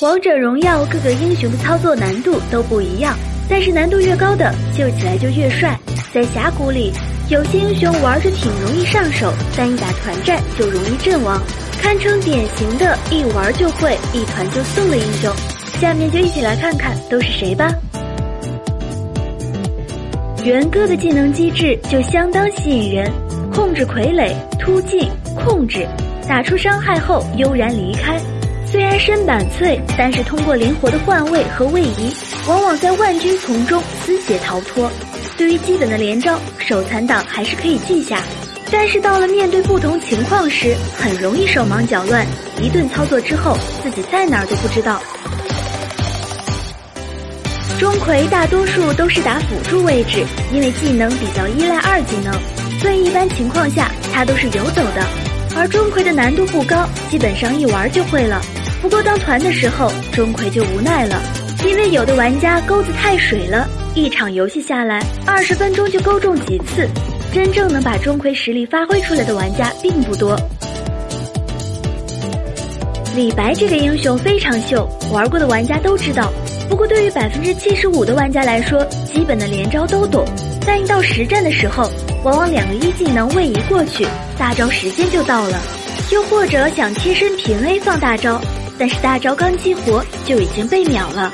王者荣耀各个英雄的操作难度都不一样，但是难度越高的秀起来就越帅。在峡谷里，有些英雄玩着挺容易上手，但一打团战就容易阵亡，堪称典型的一玩就会、一团就送的英雄。下面就一起来看看都是谁吧。元歌的技能机制就相当吸引人，控制傀儡突进，控制打出伤害后悠然离开。虽然身板脆，但是通过灵活的换位和位移，往往在万军丛中丝血逃脱。对于基本的连招，手残党还是可以记下，但是到了面对不同情况时，很容易手忙脚乱，一顿操作之后自己在哪儿都不知道。钟馗大多数都是打辅助位置，因为技能比较依赖二技能，所以一般情况下他都是游走的。而钟馗的难度不高，基本上一玩就会了。不过当团的时候，钟馗就无奈了，因为有的玩家钩子太水了，一场游戏下来二十分钟就钩中几次，真正能把钟馗实力发挥出来的玩家并不多。李白这个英雄非常秀，玩过的玩家都知道。不过，对于百分之七十五的玩家来说，基本的连招都懂，但一到实战的时候，往往两个一技能位移过去，大招时间就到了；又或者想贴身平 A 放大招，但是大招刚激活就已经被秒了。